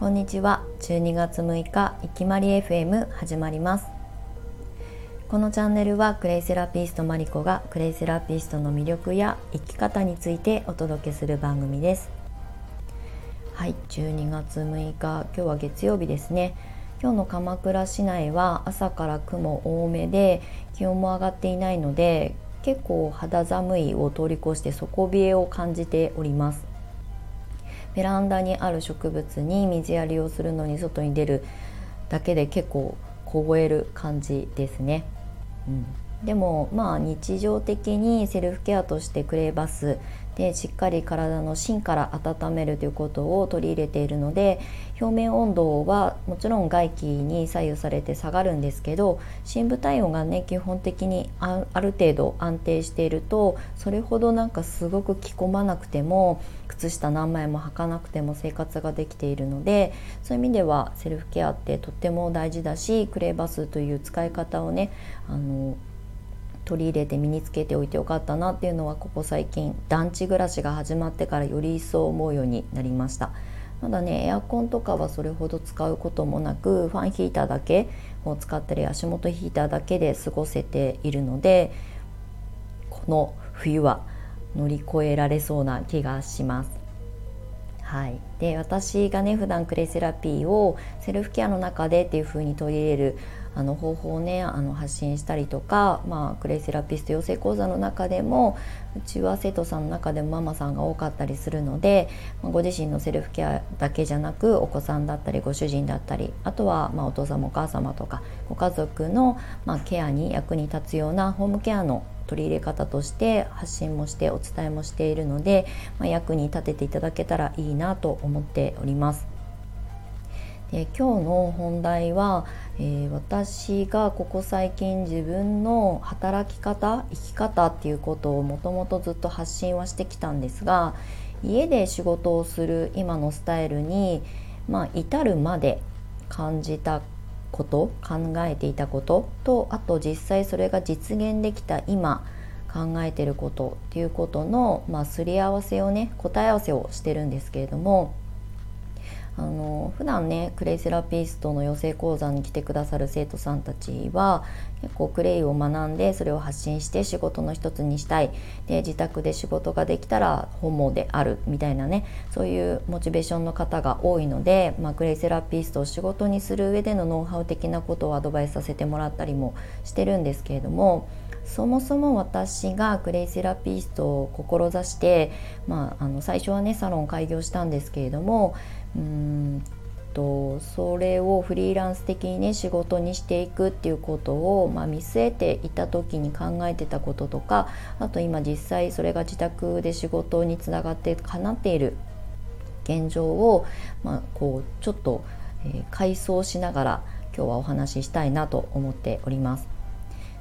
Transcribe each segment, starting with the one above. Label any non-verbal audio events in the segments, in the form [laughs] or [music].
こんにちは。12月6日いきまり FM 始まります。このチャンネルはクレイセラピストマリコがクレイセラピストの魅力や生き方についてお届けする番組です。はい12月6日今日は月曜日ですね。今日の鎌倉市内は朝から雲多めで気温も上がっていないので結構肌寒いを通り越して底冷えを感じております。ベランダにある植物に水やりをするのに外に出るだけで結構凍える感じですね、うん、でもまあ日常的にセルフケアとしてクレーバスでしっかり体の芯から温めるということを取り入れているので表面温度はもちろん外気に左右されて下がるんですけど深部体温がね基本的にある程度安定しているとそれほどなんかすごく着込まなくても靴下何枚も履かなくても生活ができているのでそういう意味ではセルフケアってとっても大事だしクレーバスという使い方をねあの取り入れて身につけておいてよかったなっていうのはここ最近団地暮らしが始まってからより一層思うようになりました。まだねエアコンとかはそれほど使うこともなくファンヒーターだけを使ったり足元ヒーターだけで過ごせているのでこの冬は乗り越えられそうな気がします。はい、で私がね普段クレセラピーをセルフケアの中でっていう風に取り入れるあの方法をねあの発信したりとか、まあ、クレイセラピスト養成講座の中でもうちは生徒さんの中でもママさんが多かったりするので、ご自身のセルフケアだけじゃなくお子さんだったりご主人だったりあとはまあお父様お母様とかご家族のまあケアに役に立つようなホームケアの取り入れ方として発信もしてお伝えもしているので、まあ、役に立てていただけたらいいなと思っております。で今日の本題は、えー、私がここ最近自分の働き方生き方っていうことをもともとずっと発信はしてきたんですが家で仕事をする今のスタイルに、まあ、至るまで感じたこと考えていたこととあと実際それが実現できた今考えてることっていうことの、まあ、すり合わせをね答え合わせをしてるんですけれどもあの普段ねクレイセラピストの養成講座に来てくださる生徒さんたちは結構クレイを学んでそれを発信して仕事の一つにしたい。で自宅で仕事ができたら本望であるみたいなねそういうモチベーションの方が多いので、まあ、クレイセラピストを仕事にする上でのノウハウ的なことをアドバイスさせてもらったりもしてるんですけれどもそもそも私がクレイセラピストを志して、まあ、あの最初はねサロン開業したんですけれどもうんとそれをフリーランス的にね仕事にしていくっていうことを、まあ、見据えていた時に考えてたこととかあと今実際それが自宅で仕事につながってかなっている現状を、まあ、こうちょっと、えー、回想しながら今日はお話ししたいなと思っております。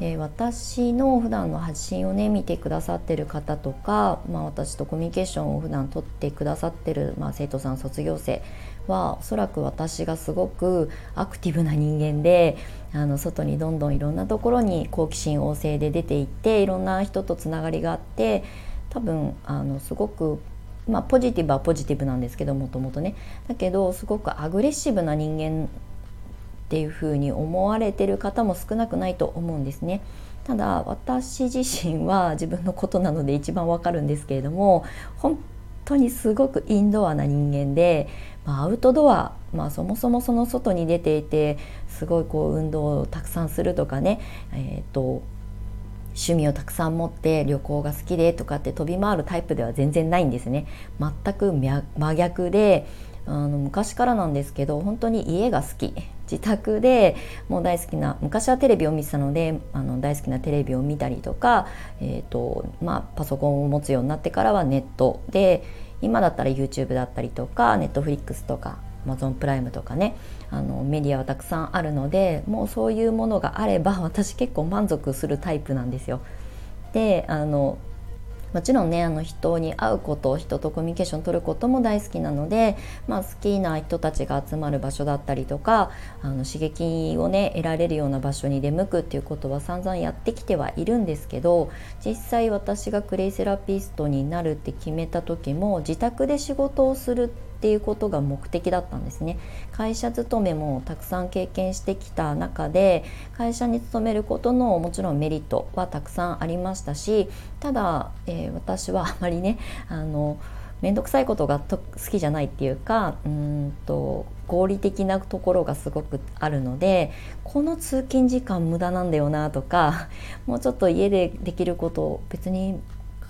で私の普段の発信をね見てくださってる方とか、まあ、私とコミュニケーションを普段とってくださってる、まあ、生徒さん卒業生はおそらく私がすごくアクティブな人間であの外にどんどんいろんなところに好奇心旺盛で出ていっていろんな人とつながりがあって多分あのすごくまあ、ポジティブはポジティブなんですけどもともとね。だけどすごくアグレッシブな人間っていうふうに思われてる方も少なくないと思うんですね。ただ私自身は自分のことなので一番わかるんですけれども本当にすごくインドアな人間で、まあ、アウトドア、まあ、そもそもその外に出ていてすごいこう運動をたくさんするとかね、えーと、趣味をたくさん持って旅行が好きでとかって飛び回るタイプでは全然ないんですね全く真逆であの昔からなんですけど本当に家が好き自宅でもう大好きな昔はテレビを見てたのであの大好きなテレビを見たりとか、えーとまあ、パソコンを持つようになってからはネットで今だったら YouTube だったりとか Netflix とか Amazon プライムとかねあのメディアはたくさんあるのでもうそういうものがあれば私結構満足するタイプなんですよ。であのもちろんねあの人に会うこと人とコミュニケーション取ることも大好きなので、まあ、好きな人たちが集まる場所だったりとかあの刺激をね得られるような場所に出向くっていうことは散々やってきてはいるんですけど実際私がクレイセラピストになるって決めた時も自宅で仕事をするってていうことが目的だったんですね。会社勤めもたくさん経験してきた中で会社に勤めることのもちろんメリットはたくさんありましたしただ、えー、私はあまりね [laughs] あの面倒くさいことが好きじゃないっていうかうんと合理的なところがすごくあるのでこの通勤時間無駄なんだよなとかもうちょっと家でできること別に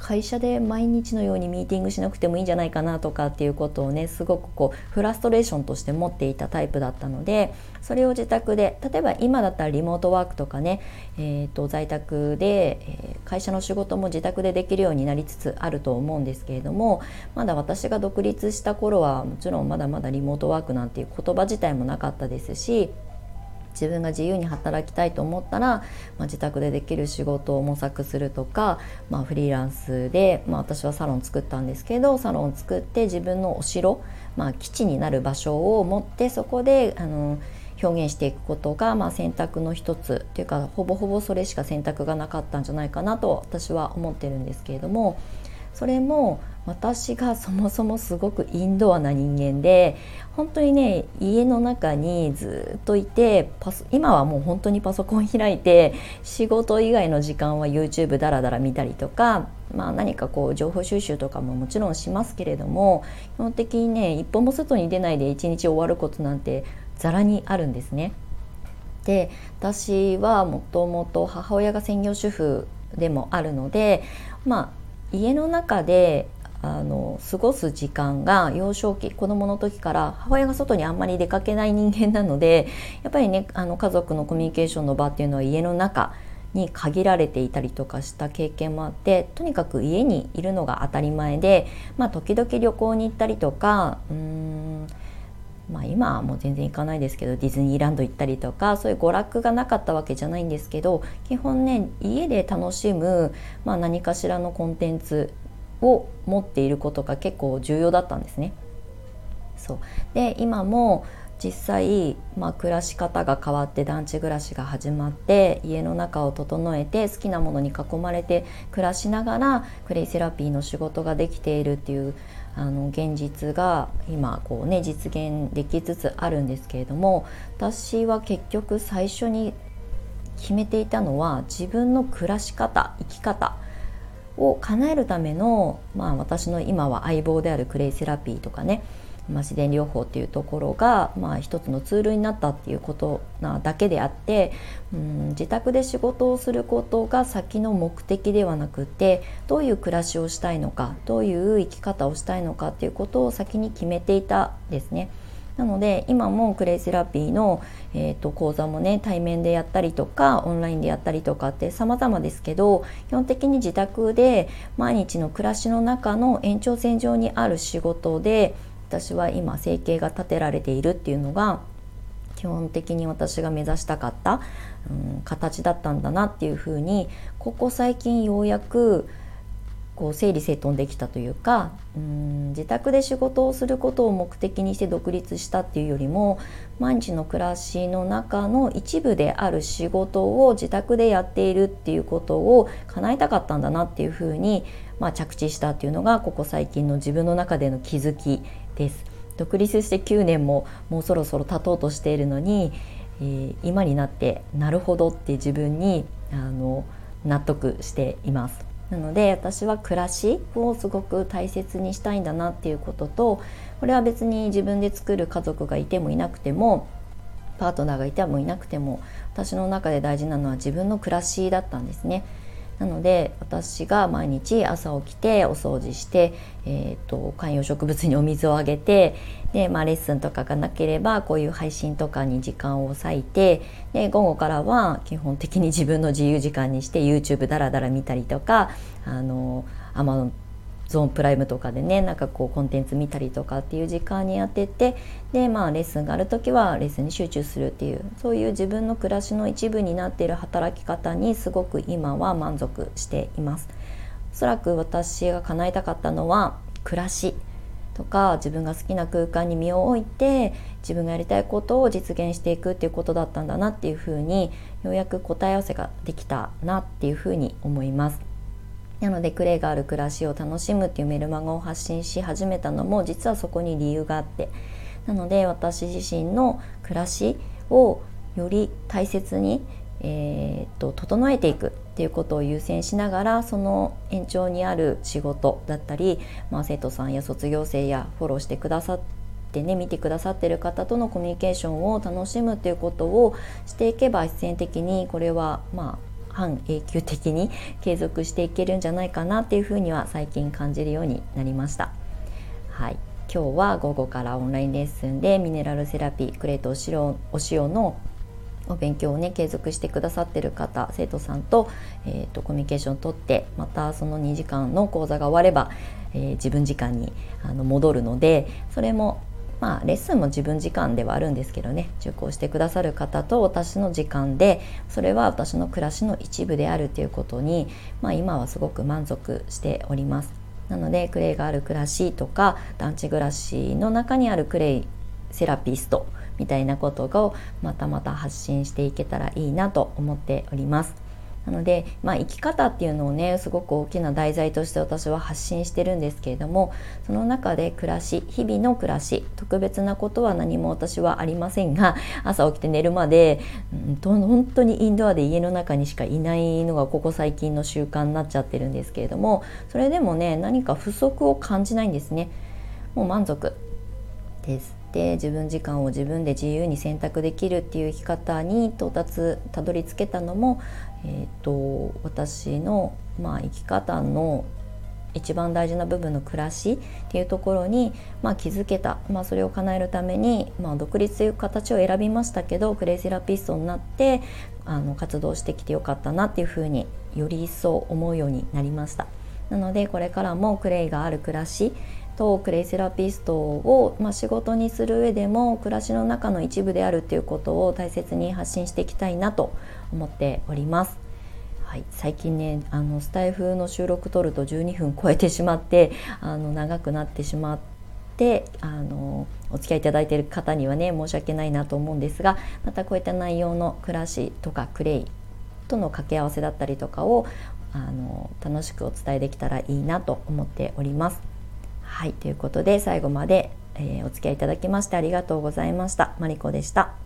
会社で毎日のようにミーティングしなくてもいいんじゃないかなとかっていうことをねすごくこうフラストレーションとして持っていたタイプだったのでそれを自宅で例えば今だったらリモートワークとかね、えーと、在宅で、え、会社の仕事も自宅でできるようになりつつあると思うんですけれどもまだ私が独立した頃はもちろんまだまだリモートワークなんていう言葉自体もなかったですし自分が自由に働きたいと思ったら、まあ、自宅でできる仕事を模索するとか、まあ、フリーランスで、まあ、私はサロン作ったんですけどサロン作って自分のお城、まあ、基地になる場所を持ってそこであの表現していくことが、まあ、選択の一つっていうかほぼほぼそれしか選択がなかったんじゃないかなと私は思ってるんですけれどもそれも私がそもそもすごくインドアな人間で本当にね家の中にずっといてパス今はもう本当にパソコン開いて仕事以外の時間は YouTube ダラダラ見たりとか、まあ、何かこう情報収集とかももちろんしますけれども基本的にね一歩も外に出ないで一日終わることなんてざらにあるんですね。で私はもともと母親が専業主婦でもあるのでまあ家の中であの過ごす時間が幼少期子どもの時から母親が外にあんまり出かけない人間なのでやっぱりねあの家族のコミュニケーションの場っていうのは家の中に限られていたりとかした経験もあってとにかく家にいるのが当たり前で、まあ、時々旅行に行ったりとかうーんまあ、今はもう全然行かないですけどディズニーランド行ったりとかそういう娯楽がなかったわけじゃないんですけど基本ね家で楽しむ、まあ、何かしらのコンテンツを持っていることが結構重要だったんですね。そうで今も実際、まあ、暮らし方が変わって団地暮らしが始まって家の中を整えて好きなものに囲まれて暮らしながらクレイセラピーの仕事ができているっていうあの現実が今こうね実現できつつあるんですけれども私は結局最初に決めていたのは自分の暮らし方生き方を叶えるための、まあ、私の今は相棒であるクレイセラピーとかね、まあ、自然療法っていうところが、まあ、一つのツールになったっていうことなだけであってうん自宅で仕事をすることが先の目的ではなくてどういう暮らしをしたいのかどういう生き方をしたいのかっていうことを先に決めていたですね。なので今もクレイセラピーの、えーと、講座もね対面でやったりとかオンラインでやったりとかって様々ですけど基本的に自宅で毎日の暮らしの中の延長線上にある仕事で私は今生計が立てられているっていうのが基本的に私が目指したかった、うん、形だったんだなっていうふうにここ最近ようやくこう整理整頓できたというかうん自宅で仕事をすることを目的にして独立したっていうよりも毎日の暮らしの中の一部である仕事を自宅でやっているっていうことを叶えたかったんだなっていうふうに、まあ、着地したっていうのがここ最近の自分の中での気づきです。独立して9年ももうそろそろ経とうとしているのに、えー、今になってなるほどって自分にあの納得しています。なので私は暮らしをすごく大切にしたいんだなっていうこととこれは別に自分で作る家族がいてもいなくてもパートナーがいてもいなくても私の中で大事なのは自分の暮らしだったんですね。なので私が毎日朝起きてお掃除して、えーと、観葉植物にお水をあげてで、まあ、レッスンとかがなければこういう配信とかに時間を割いてで午後からは基本的に自分の自由時間にして YouTube だらだら見たりとかあの Amazon ゾーンプライムとかでねなんかこうコンテンツ見たりとかっていう時間に当ててでまあレッスンがある時はレッスンに集中するっていうそういう自分の暮らしの一部になっている働き方にすごく今は満足しています。おそらく私が叶えたかったのは暮らしとか自分が好きな空間に身を置いて自分がやりたいことを実現していくっていうことだったんだなっていうふうにようやく答え合わせができたなっていうふうに思います。なのでクレイがある暮らしを楽しむっていうメルマガを発信し始めたのも実はそこに理由があって。なので私自身の暮らしをより大切に、えー、と整えていくっていうことを優先しながらその延長にある仕事だったり、まあ、生徒さんや卒業生やフォローしてくださってね見てくださってる方とのコミュニケーションを楽しむっていうことをしていけば必然的にこれはまあ半永久的に継続していけるんじゃないかなっていうふうには最近感じるようになりました。はい今日は午後からオンラインレッスンでミネラルセラピークレートお塩お塩のお勉強をね継続してくださってる方生徒さんと,、えーと、コミュニケーションをとってまたその2時間の講座が終われば、えー、自分時間にあの戻るのでそれもまあレッスンも自分時間ではあるんですけどね受講してくださる方と私の時間でそれは私の暮らしの一部であるということに、まあ、今はすごく満足しております。なのでクレイがある暮らしとか団地暮らしの中にあるクレイセラピストみたいなことをまたまた発信していけたらいいなと思っております。なので、まあ、生き方っていうのをねすごく大きな題材として私は発信してるんですけれどもその中で暮らし日々の暮らし特別なことは何も私はありませんが朝起きて寝るまで、うん、本当にインドアで家の中にしかいないのがここ最近の習慣になっちゃってるんですけれどもそれでもね何か不足を感じないんですね。もう満足ですで自分時間を自分で自由に選択できるっていう生き方に到達たどり着けたのも、えーと、私の、まあ、生き方の一番大事な部分の暮らしっていうところに、まあ、気づけた、まあ、それを叶えるために、まあ、独立という形を選びましたけどクレイセラピストになってあの活動してきてよかったなっていうふうにより一層思うようになりました。なのでこれからもクレイがある暮らしとクレイセラピストを、まあ、仕事にする上でも暮らしの中の一部であるっていうことを大切に発信していきたいなと思っております。はい、最近ねあのスタイフの収録撮ると12分超えてしまってあの長くなってしまってあのお付き合いいただいている方にはね申し訳ないなと思うんですがまたこういった内容の暮らしとかクレイとの掛け合わせだったりとかをあの楽しくお伝えできたらいいなと思っております。はいということで最後まで、えー、お付き合いいただきましてありがとうございました。マリコでした。